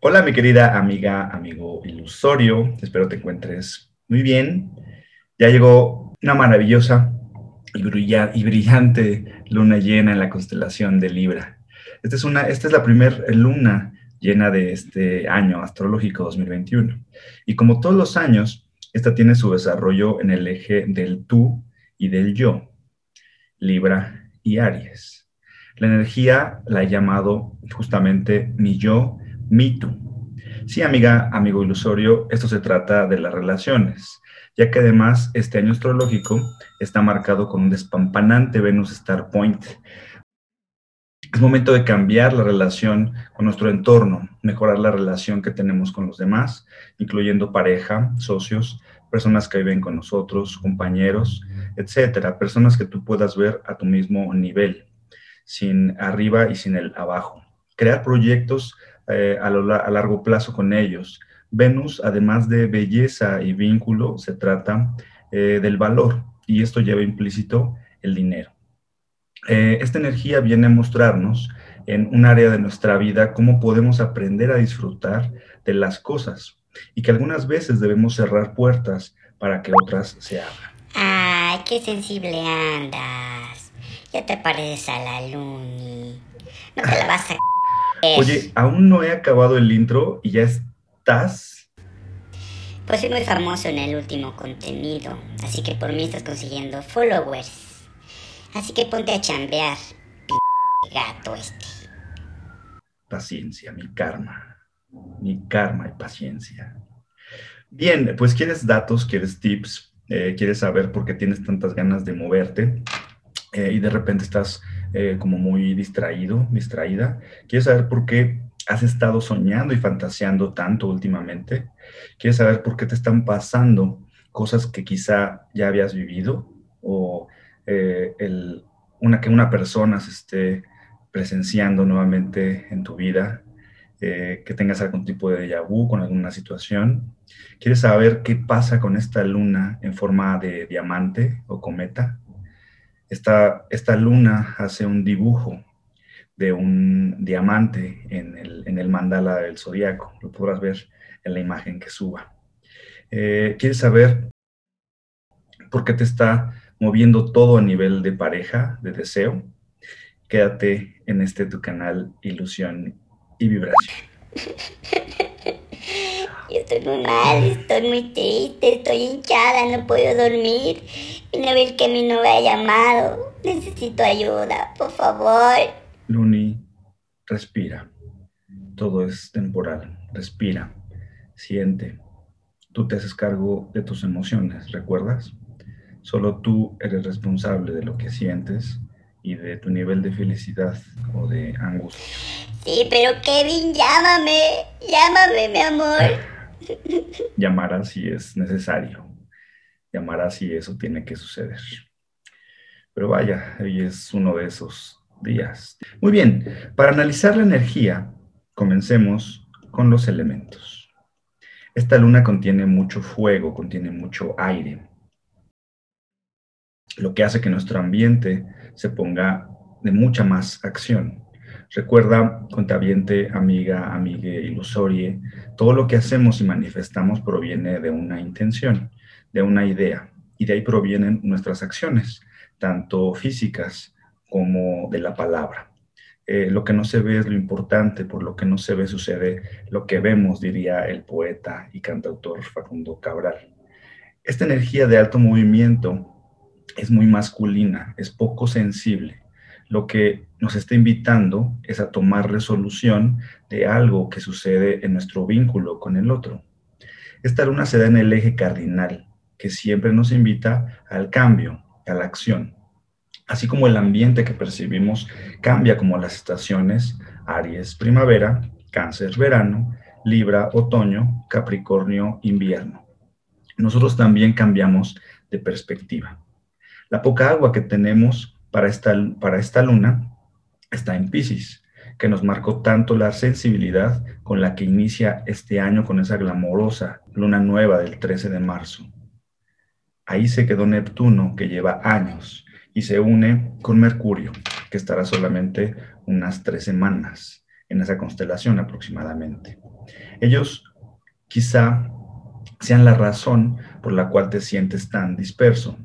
Hola, mi querida amiga, amigo ilusorio. Espero te encuentres muy bien. Ya llegó una maravillosa y, brillante luna llena en la constelación de Libra. Esta es, una, esta es la primera luna llena de este año astrológico 2021. Y como todos los años, esta tiene su desarrollo en el eje del tú y del yo, Libra y Aries. La energía la he llamado justamente mi yo Mito. Sí, amiga, amigo ilusorio, esto se trata de las relaciones, ya que además este año astrológico está marcado con un despampanante Venus Star Point. Es momento de cambiar la relación con nuestro entorno, mejorar la relación que tenemos con los demás, incluyendo pareja, socios, personas que viven con nosotros, compañeros, etcétera, personas que tú puedas ver a tu mismo nivel, sin arriba y sin el abajo. Crear proyectos eh, a, largo plazo con ellos. Venus, además de belleza y vínculo, se trata eh, del valor y esto lleva implícito el dinero. Eh, esta energía viene a mostrarnos en un área de nuestra vida cómo podemos aprender a disfrutar de las cosas y que algunas veces debemos cerrar puertas para que otras se abran. ¡Ay, qué sensible andas! Ya te pareces a la Luni. No te la vas a Oye, aún no he acabado el intro y ya estás. Pues soy muy famoso en el último contenido, así que por mí estás consiguiendo followers. Así que ponte a chambear, p gato este. Paciencia, mi karma. Mi karma y paciencia. Bien, pues quieres datos, quieres tips, eh, quieres saber por qué tienes tantas ganas de moverte eh, y de repente estás eh, como muy distraído, distraída. ¿Quieres saber por qué has estado soñando y fantaseando tanto últimamente? ¿Quieres saber por qué te están pasando cosas que quizá ya habías vivido? O eh, una, que una persona se esté presenciando nuevamente en tu vida, eh, que tengas algún tipo de déjà vu con alguna situación. ¿Quieres saber qué pasa con esta luna en forma de diamante o cometa? Esta, esta luna hace un dibujo de un diamante en el, mandala del zodiaco. Lo podrás ver en la imagen que suba. Eh, ¿Quieres saber por qué te está moviendo todo a nivel de pareja, de deseo? Quédate en este tu canal Ilusión y Vibración. Yo estoy muy mal, estoy muy triste, estoy hinchada, no puedo dormir. Y no ver que mi novia ha llamado. Necesito ayuda, por favor. Luni, respira. Todo es temporal. Respira. Siente. Tú te haces cargo de tus emociones, ¿recuerdas? Solo tú eres responsable de lo que sientes y de tu nivel de felicidad o de angustia. Sí, pero Kevin, llámame. Llámame, mi amor. Llamará si es necesario llamará si eso tiene que suceder. Pero vaya, hoy es uno de esos días. Muy bien, para analizar la energía, comencemos con los elementos. Esta luna contiene mucho fuego, contiene mucho aire, lo que hace que nuestro ambiente se ponga de mucha más acción. Recuerda, contabiente, amiga, amigue, ilusorie, todo lo que hacemos y manifestamos proviene de una intención de una idea y de ahí provienen nuestras acciones, tanto físicas como de la palabra. Eh, lo que no se ve es lo importante, por lo que no se ve sucede lo que vemos, diría el poeta y cantautor Facundo Cabral. Esta energía de alto movimiento es muy masculina, es poco sensible. Lo que nos está invitando es a tomar resolución de algo que sucede en nuestro vínculo con el otro. Esta luna se da en el eje cardinal, que siempre nos invita al cambio, a la acción. Así como el ambiente que percibimos cambia como las estaciones, Aries, primavera, Cáncer, verano, Libra, otoño, Capricornio, invierno. Nosotros también cambiamos de perspectiva. La poca agua que tenemos para esta, para esta luna está en Pisces, que nos marcó tanto la sensibilidad con la que inicia este año con esa glamorosa luna nueva del 13 de marzo. Ahí se quedó Neptuno, que lleva años, y se une con Mercurio, que estará solamente unas tres semanas. en esa constelación aproximadamente. Ellos quizá sean la razón por la cual te sientes tan disperso.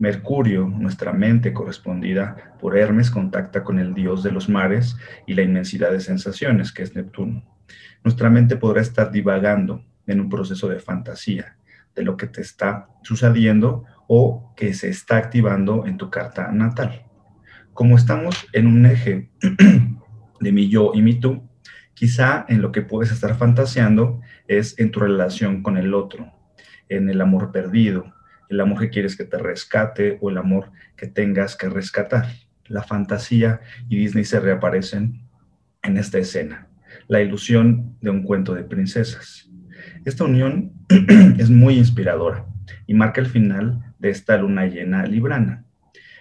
Mercurio, nuestra mente correspondida por Hermes, contacta con el dios de los mares y la inmensidad de sensaciones, que es Neptuno. Nuestra mente podrá estar divagando en un proceso de fantasía de lo que te está sucediendo o que se está activando en tu carta natal. Como estamos en un eje de mi yo y mi tú, quizá en lo que puedes estar fantaseando es en tu relación con el otro, en el amor perdido, el amor que quieres que te rescate o el amor que tengas que rescatar. La fantasía y Disney se reaparecen en esta escena, la ilusión de un cuento de princesas. Esta unión es muy inspiradora y marca el final de esta luna llena librana.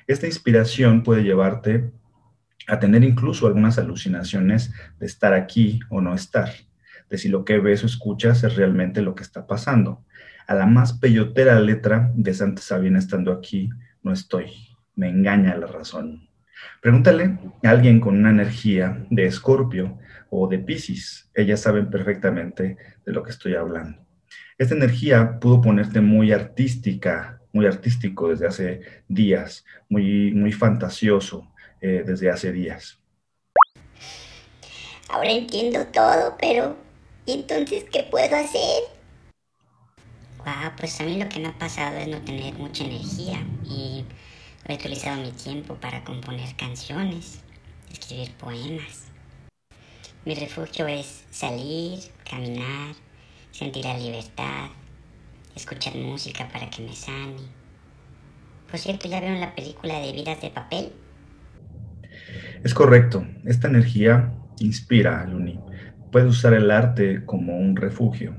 Esta inspiración puede llevarte a tener incluso algunas alucinaciones de estar aquí o no estar, de si lo que ves o escuchas es realmente lo que está pasando. A la más peyotera letra de Santa Sabina estando aquí, no estoy. Me engaña la razón. Pregúntale a alguien con una energía de Escorpio o de Pisces. Ellas saben perfectamente de lo que estoy hablando. Esta energía pudo ponerte muy artística, muy artístico desde hace días, muy, muy fantasioso eh, desde hace días. Ahora entiendo todo, pero ¿y entonces qué puedo hacer? Wow, pues a mí lo que me ha pasado es no tener mucha energía y he utilizado mi tiempo para componer canciones, escribir poemas. Mi refugio es salir, caminar, sentir la libertad, escuchar música para que me sane. Por cierto, ¿ya veo la película de Vidas de Papel? Es correcto. Esta energía inspira a Luni. Puede usar el arte como un refugio.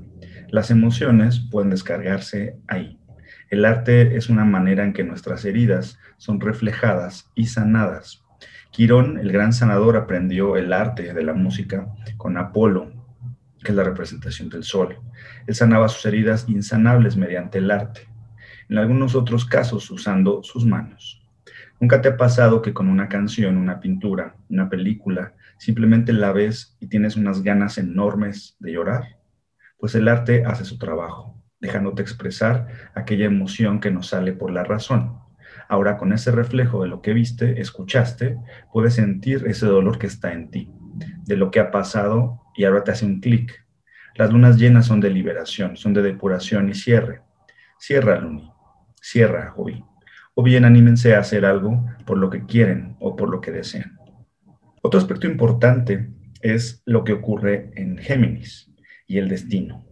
Las emociones pueden descargarse ahí. El arte es una manera en que nuestras heridas son reflejadas y sanadas. Quirón, el gran sanador, aprendió el arte de la música con Apolo, que es la representación del sol. Él sanaba sus heridas insanables mediante el arte, en algunos otros casos usando sus manos. ¿Nunca te ha pasado que con una canción, una pintura, una película, simplemente la ves y tienes unas ganas enormes de llorar? Pues el arte hace su trabajo, dejándote expresar aquella emoción que no sale por la razón. Ahora con ese reflejo de lo que viste, escuchaste, puedes sentir ese dolor que está en ti, de lo que ha pasado y ahora te hace un clic. Las lunas llenas son de liberación, son de depuración y cierre. Cierra, Luni. Cierra, Jovi. O bien anímense a hacer algo por lo que quieren o por lo que desean. Otro aspecto importante es lo que ocurre en Géminis y el destino.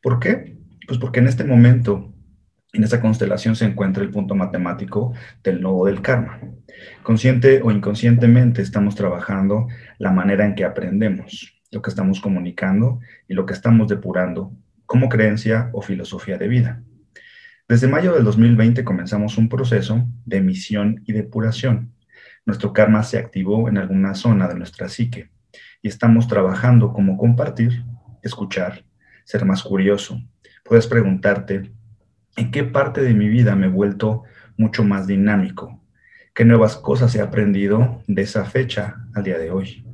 ¿Por qué? Pues porque en este momento, en esta constelación se encuentra el punto matemático del nodo del karma. Consciente o inconscientemente estamos trabajando la manera en que aprendemos, lo que estamos comunicando y lo que estamos depurando como creencia o filosofía de vida. Desde mayo del 2020 comenzamos un proceso de emisión y depuración. Nuestro karma se activó en alguna zona de nuestra psique y estamos trabajando como compartir, escuchar, ser más curioso. Puedes preguntarte, ¿en qué parte de mi vida me he vuelto mucho más dinámico? ¿Qué nuevas cosas he aprendido de esa fecha al día de hoy?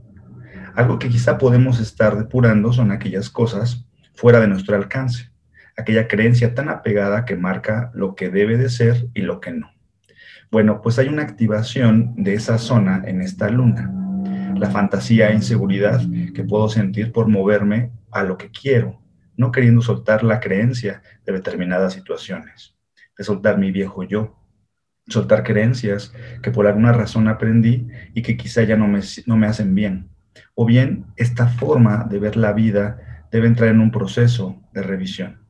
Algo que quizá podemos estar depurando son aquellas cosas fuera de nuestro alcance, aquella creencia tan apegada que marca lo que debe de ser y lo que no. Bueno, pues hay una activación de esa zona en esta luna. La fantasía e inseguridad que puedo sentir por moverme a lo que quiero, no queriendo soltar la creencia de determinadas situaciones, de soltar mi viejo yo, soltar creencias que por alguna razón aprendí y que quizá ya no me, no me hacen bien, o bien esta forma de ver la vida debe entrar en un proceso de revisión.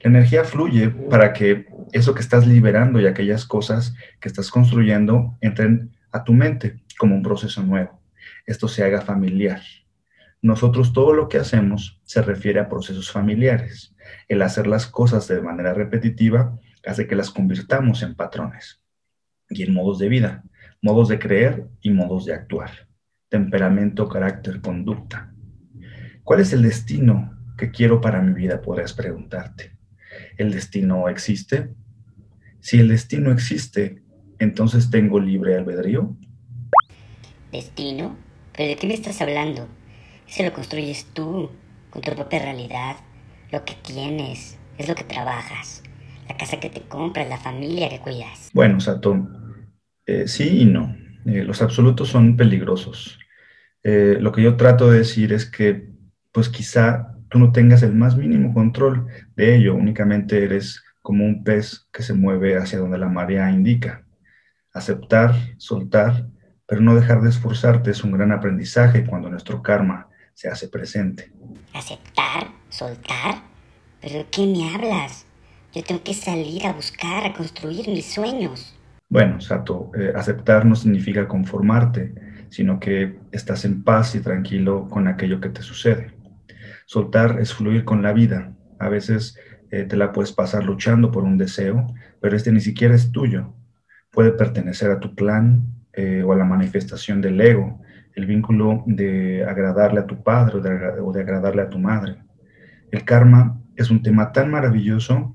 La energía fluye para que eso que estás liberando y aquellas cosas que estás construyendo entren a tu mente como un proceso nuevo. Esto se haga familiar. Nosotros todo lo que hacemos se refiere a procesos familiares. El hacer las cosas de manera repetitiva hace que las convirtamos en patrones y en modos de vida, modos de creer y modos de actuar temperamento, carácter, conducta. ¿Cuál es el destino que quiero para mi vida? Podrías preguntarte. ¿El destino existe? Si el destino existe, entonces tengo libre albedrío. ¿Destino? ¿Pero de qué me estás hablando? Eso lo construyes tú, con tu propia realidad, lo que tienes, es lo que trabajas, la casa que te compras, la familia que cuidas. Bueno, Sato, eh, sí y no. Eh, los absolutos son peligrosos. Eh, lo que yo trato de decir es que, pues quizá tú no tengas el más mínimo control de ello, únicamente eres como un pez que se mueve hacia donde la marea indica. Aceptar, soltar, pero no dejar de esforzarte es un gran aprendizaje cuando nuestro karma se hace presente. ¿Aceptar? ¿Soltar? ¿Pero qué me hablas? Yo tengo que salir a buscar, a construir mis sueños. Bueno, Sato, eh, aceptar no significa conformarte, sino que estás en paz y tranquilo con aquello que te sucede. Soltar es fluir con la vida. A veces eh, te la puedes pasar luchando por un deseo, pero este ni siquiera es tuyo. Puede pertenecer a tu plan eh, o a la manifestación del ego, el vínculo de agradarle a tu padre o de, agradarle a tu madre. El karma es un tema tan maravilloso,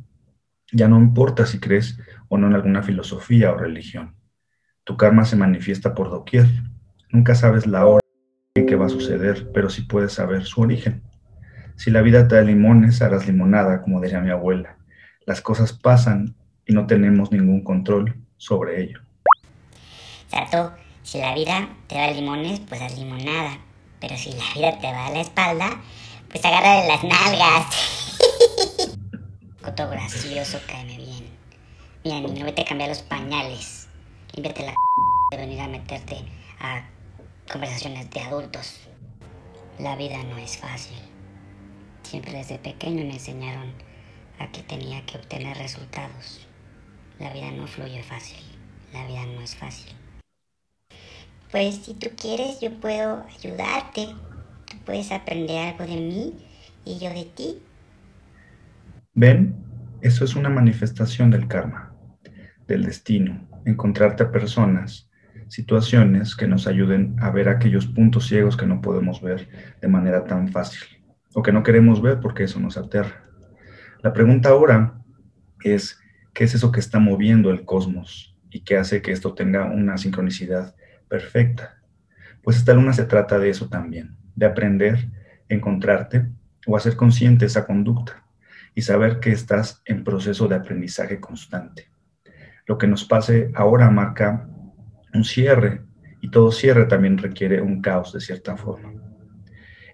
ya no importa si crees o no en alguna filosofía o religión. Tu karma se manifiesta por doquier. Nunca sabes la hora en que va a suceder, pero sí puedes saber su origen. Si la vida te da limones, harás limonada, como diría mi abuela. Las cosas pasan y no tenemos ningún control sobre ello. Si la vida te da limones, pues haz limonada. Pero si la vida te va a la espalda, pues agarra de las nalgas. Coto gracioso, caeme bien. Mira, niño, vete a cambiar los pañales. Límpiate la de venir a meterte a conversaciones de adultos. La vida no es fácil. Siempre desde pequeño me enseñaron a que tenía que obtener resultados. La vida no fluye fácil. La vida no es fácil. Pues si tú quieres, yo puedo ayudarte. Tú puedes aprender algo de mí y yo de ti. ¿Ven? Eso es una manifestación del karma, del destino, encontrarte a personas, situaciones que nos ayuden a ver aquellos puntos ciegos que no podemos ver de manera tan fácil o que no queremos ver porque eso nos aterra. La pregunta ahora es, ¿qué es eso que está moviendo el cosmos y qué hace que esto tenga una sincronicidad perfecta? Pues esta luna se trata de eso también, de aprender, encontrarte o hacer consciente esa conducta y saber que estás en proceso de aprendizaje constante. Lo que nos pase ahora marca un cierre y todo cierre también requiere un caos de cierta forma.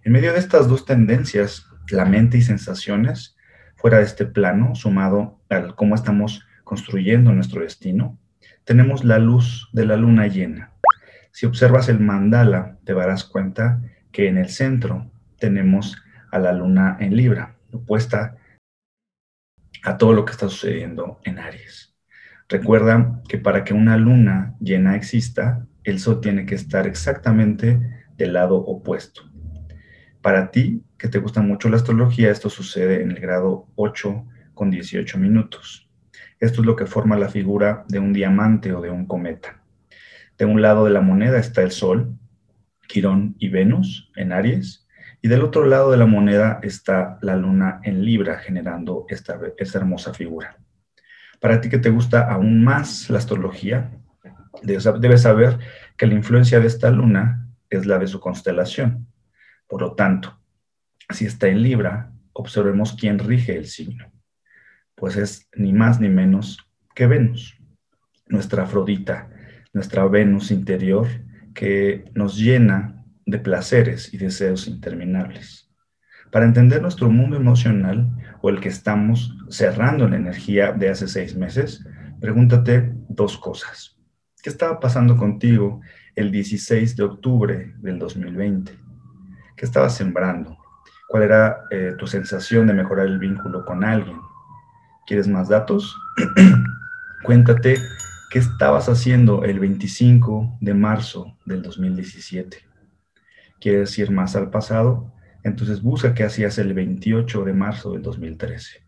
En medio de estas dos tendencias, la mente y sensaciones, fuera de este plano, sumado al cómo estamos construyendo nuestro destino, tenemos la luz de la luna llena. Si observas el mandala, te darás cuenta que en el centro tenemos a la luna en Libra, opuesta a todo lo que está sucediendo en Aries. Recuerda que para que una luna llena exista, el sol tiene que estar exactamente del lado opuesto. Para ti, que te gusta mucho la astrología, esto sucede en el grado 8 con 18 minutos. Esto es lo que forma la figura de un diamante o de un cometa. De un lado de la moneda está el Sol, Quirón y Venus en Aries, y del otro lado de la moneda está la Luna en Libra, generando esta, esta hermosa figura. Para ti que te gusta aún más la astrología, debes saber que la influencia de esta luna es la de su constelación. Por lo tanto, si está en Libra, observemos quién rige el signo. Pues es ni más ni menos que Venus, nuestra Afrodita, nuestra Venus interior que nos llena de placeres y deseos interminables. Para entender nuestro mundo emocional o el que estamos cerrando la energía de hace seis meses, pregúntate dos cosas. ¿Qué estaba pasando contigo el 16 de octubre del 2020? ¿Qué estabas sembrando? ¿Cuál era eh, tu sensación de mejorar el vínculo con alguien? ¿Quieres más datos? Cuéntate qué estabas haciendo el 25 de marzo del 2017. ¿Quieres ir más al pasado? Entonces busca qué hacías el 28 de marzo del 2013.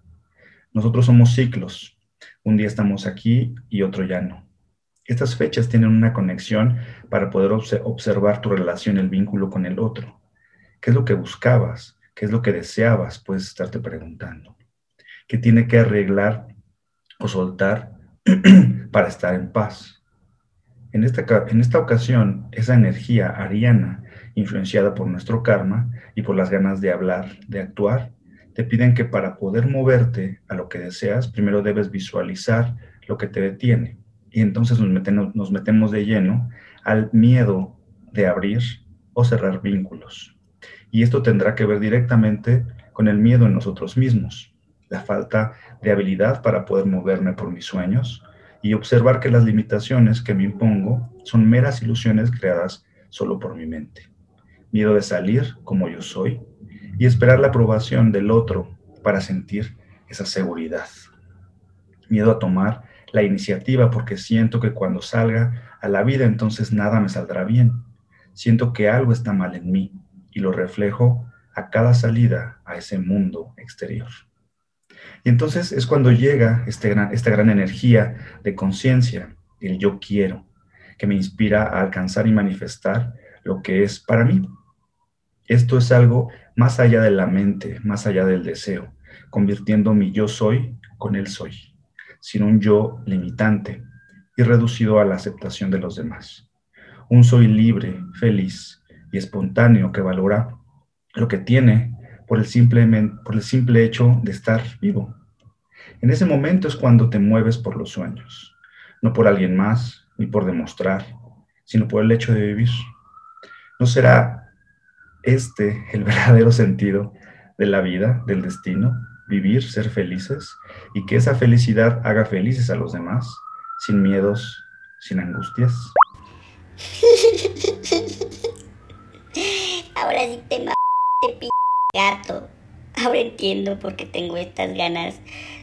Nosotros somos ciclos. Un día estamos aquí y otro ya no. Estas fechas tienen una conexión para poder observar tu relación, el vínculo con el otro. ¿Qué es lo que buscabas? ¿Qué es lo que deseabas? Puedes estarte preguntando. ¿Qué tiene que arreglar o soltar para estar en paz? En esta, en esta ocasión, esa energía ariana influenciada por nuestro karma y por las ganas de hablar, de actuar, te piden que para poder moverte a lo que deseas, primero debes visualizar lo que te detiene. Y entonces nos metemos, nos metemos de lleno al miedo de abrir o cerrar vínculos. Y esto tendrá que ver directamente con el miedo en nosotros mismos, la falta de habilidad para poder moverme por mis sueños y observar que las limitaciones que me impongo son meras ilusiones creadas solo por mi mente. Miedo de salir como yo soy y esperar la aprobación del otro para sentir esa seguridad. Miedo a tomar la iniciativa porque siento que cuando salga a la vida entonces nada me saldrá bien. Siento que algo está mal en mí y lo reflejo a cada salida a ese mundo exterior. Y entonces es cuando llega este gran, esta gran energía de conciencia, el yo quiero, que me inspira a alcanzar y manifestar lo que es para mí. Esto es algo más allá de la mente, más allá del deseo, convirtiendo mi yo soy con el soy, sin un yo limitante y reducido a la aceptación de los demás. Un soy libre, feliz y espontáneo que valora lo que tiene por el, simple, por el simple hecho de estar vivo. En ese momento es cuando te mueves por los sueños, no por alguien más ni por demostrar, sino por el hecho de vivir. ¿No será este el verdadero sentido de la vida, del destino? Vivir, ser felices y que esa felicidad haga felices a los demás, sin miedos, sin angustias. Ahora sí te p gato. Ahora entiendo por qué tengo estas ganas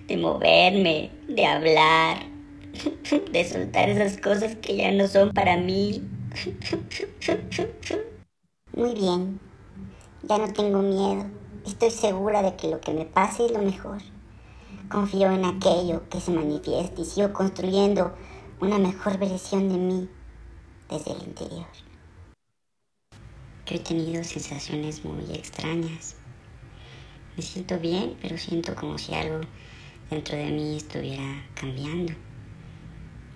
de moverme, de hablar, de soltar esas cosas que ya no son para mí. Muy bien, ya no tengo miedo. Estoy segura de que lo que me pase es lo mejor. Confío en aquello que se manifiesta y sigo construyendo una mejor versión de mí desde el interior. He tenido sensaciones muy extrañas. Me siento bien, pero siento como si algo dentro de mí estuviera cambiando.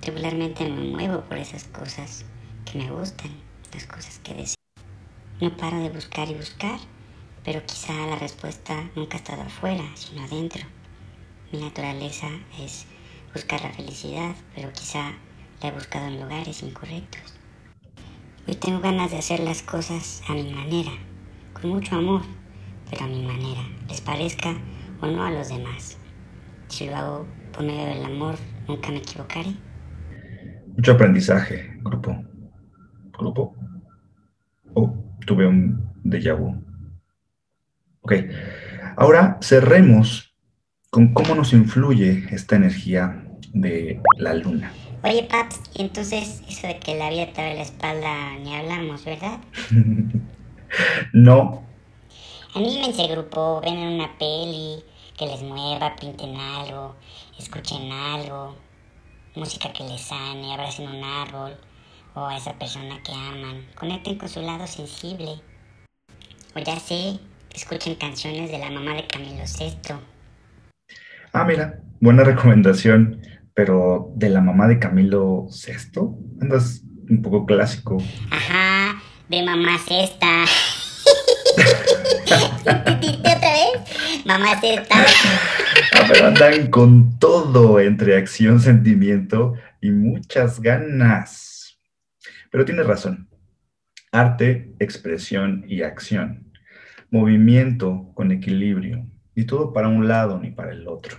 Regularmente me muevo por esas cosas que me gustan, las cosas que deseo. No paro de buscar y buscar, pero quizá la respuesta nunca ha estado afuera, sino adentro. Mi naturaleza es buscar la felicidad, pero quizá la he buscado en lugares incorrectos. Hoy tengo ganas de hacer las cosas a mi manera, con mucho amor, pero a mi manera, les parezca o no a los demás. Si lo hago por medio del amor, nunca me equivocaré. Mucho aprendizaje, grupo. Grupo. Oh, tuve un déjà vu. Ok. Ahora cerremos con cómo nos influye esta energía de la luna. Oye, Paps, y entonces eso de que la vida te la espalda ni hablamos, ¿verdad? no. Anímense, grupo, ven en una peli, que les mueva, pinten algo, escuchen algo, música que les sane, abracen un árbol o a esa persona que aman, conecten con su lado sensible. O ya sé, escuchen canciones de la mamá de Camilo VI. Ah, mira, buena recomendación, pero de la mamá de Camilo VI, andas un poco clásico. Ajá, de mamá cesta. otra vez? Mamá cesta. Ah, pero andan con todo entre acción, sentimiento y muchas ganas. Pero tienes razón. Arte, expresión y acción. Movimiento con equilibrio. Y todo para un lado ni para el otro.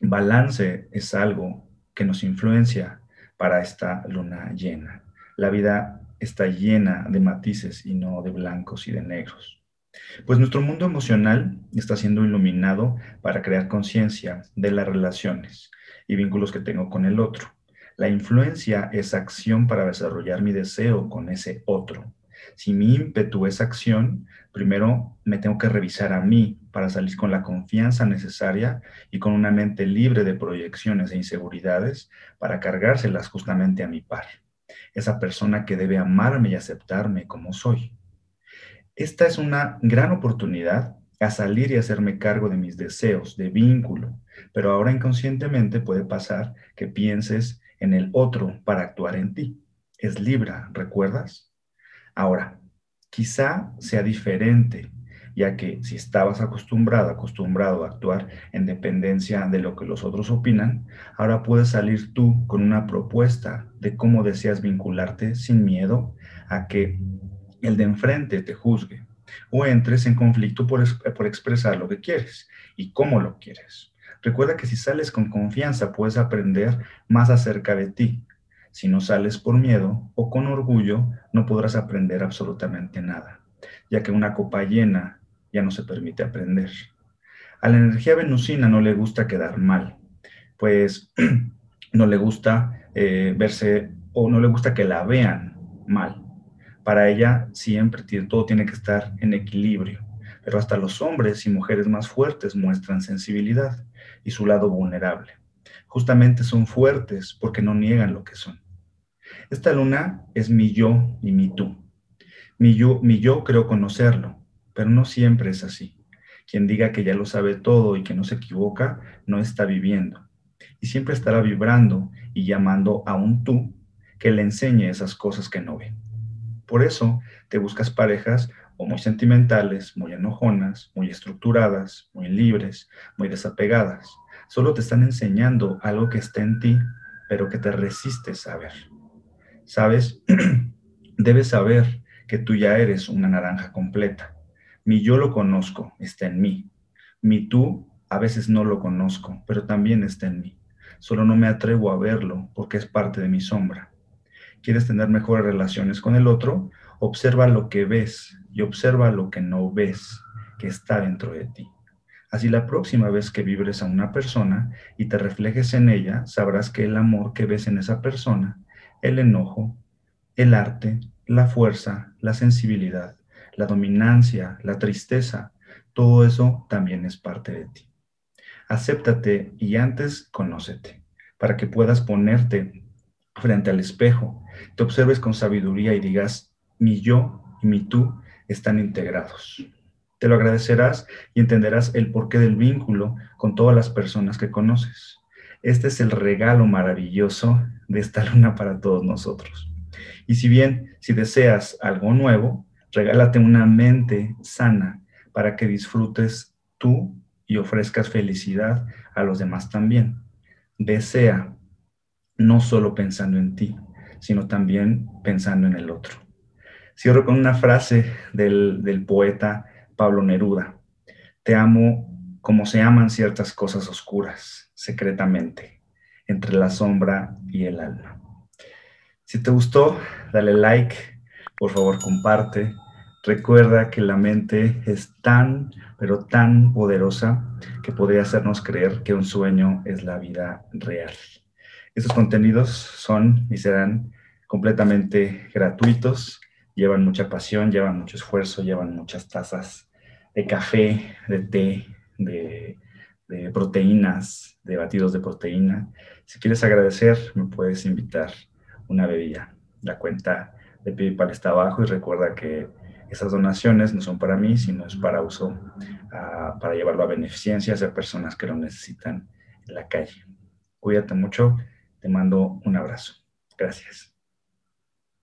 Balance es algo que nos influencia para esta luna llena. La vida está llena de matices y no de blancos y de negros. Pues nuestro mundo emocional está siendo iluminado para crear conciencia de las relaciones y vínculos que tengo con el otro. La influencia es acción para desarrollar mi deseo con ese otro. Si mi ímpetu es acción, primero me tengo que revisar a mí para salir con la confianza necesaria y con una mente libre de proyecciones e inseguridades para cargárselas justamente a mi par, esa persona que debe amarme y aceptarme como soy. Esta es una gran oportunidad a salir y hacerme cargo de mis deseos, de vínculo, pero ahora inconscientemente puede pasar que pienses en el otro para actuar en ti. Es Libra, ¿recuerdas? Ahora, quizá sea diferente, ya que si estabas acostumbrado, acostumbrado a actuar en dependencia de lo que los otros opinan, ahora puedes salir tú con una propuesta de cómo deseas vincularte sin miedo a que el de enfrente te juzgue o entres en conflicto por, por expresar lo que quieres y cómo lo quieres. Recuerda que si sales con confianza puedes aprender más acerca de ti. Si no sales por miedo o con orgullo, no podrás aprender absolutamente nada, ya que una copa llena ya no se permite aprender. A la energía venusina no le gusta quedar mal, pues no le gusta eh, verse o no le gusta que la vean mal. Para ella siempre todo tiene que estar en equilibrio, pero hasta los hombres y mujeres más fuertes muestran sensibilidad y su lado vulnerable. Justamente son fuertes porque no niegan lo que son. Esta luna es mi yo y mi tú. Mi yo, mi yo creo conocerlo, pero no siempre es así. Quien diga que ya lo sabe todo y que no se equivoca, no está viviendo. Y siempre estará vibrando y llamando a un tú que le enseñe esas cosas que no ve. Por eso te buscas parejas o muy sentimentales, muy enojonas, muy estructuradas, muy libres, muy desapegadas. Solo te están enseñando algo que está en ti, pero que te resistes a ver. ¿Sabes? Debes saber que tú ya eres una naranja completa. Mi yo lo conozco, está en mí. Mi tú a veces no lo conozco, pero también está en mí. Solo no me atrevo a verlo porque es parte de mi sombra. ¿Quieres tener mejores relaciones con el otro? Observa lo que ves y observa lo que no ves que está dentro de ti. Así la próxima vez que vibres a una persona y te reflejes en ella, sabrás que el amor que ves en esa persona, el enojo, el arte, la fuerza, la sensibilidad, la dominancia, la tristeza, todo eso también es parte de ti. Acéptate y antes conócete, para que puedas ponerte frente al espejo, te observes con sabiduría y digas, mi yo y mi tú están integrados. Te lo agradecerás y entenderás el porqué del vínculo con todas las personas que conoces. Este es el regalo maravilloso de esta luna para todos nosotros. Y si bien, si deseas algo nuevo, regálate una mente sana para que disfrutes tú y ofrezcas felicidad a los demás también. Desea, no solo pensando en ti, sino también pensando en el otro. Cierro con una frase del, poeta Pablo Neruda. Te amo como se aman ciertas cosas oscuras, secretamente, entre la sombra y el alma. Si te gustó, dale like, por favor comparte. Recuerda que la mente es tan, pero tan poderosa que podría hacernos creer que un sueño es la vida real. Estos contenidos son y serán completamente gratuitos llevan mucha pasión, llevan mucho esfuerzo, llevan muchas tazas de café, de té, de, proteínas, de batidos de proteína. Si quieres agradecer, me puedes invitar una bebida. La cuenta de PayPal está abajo y recuerda que esas donaciones no son para mí, sino es para uso, ah, para llevarlo a beneficencia a personas que lo necesitan en la calle. Cuídate mucho, te mando un abrazo. Gracias.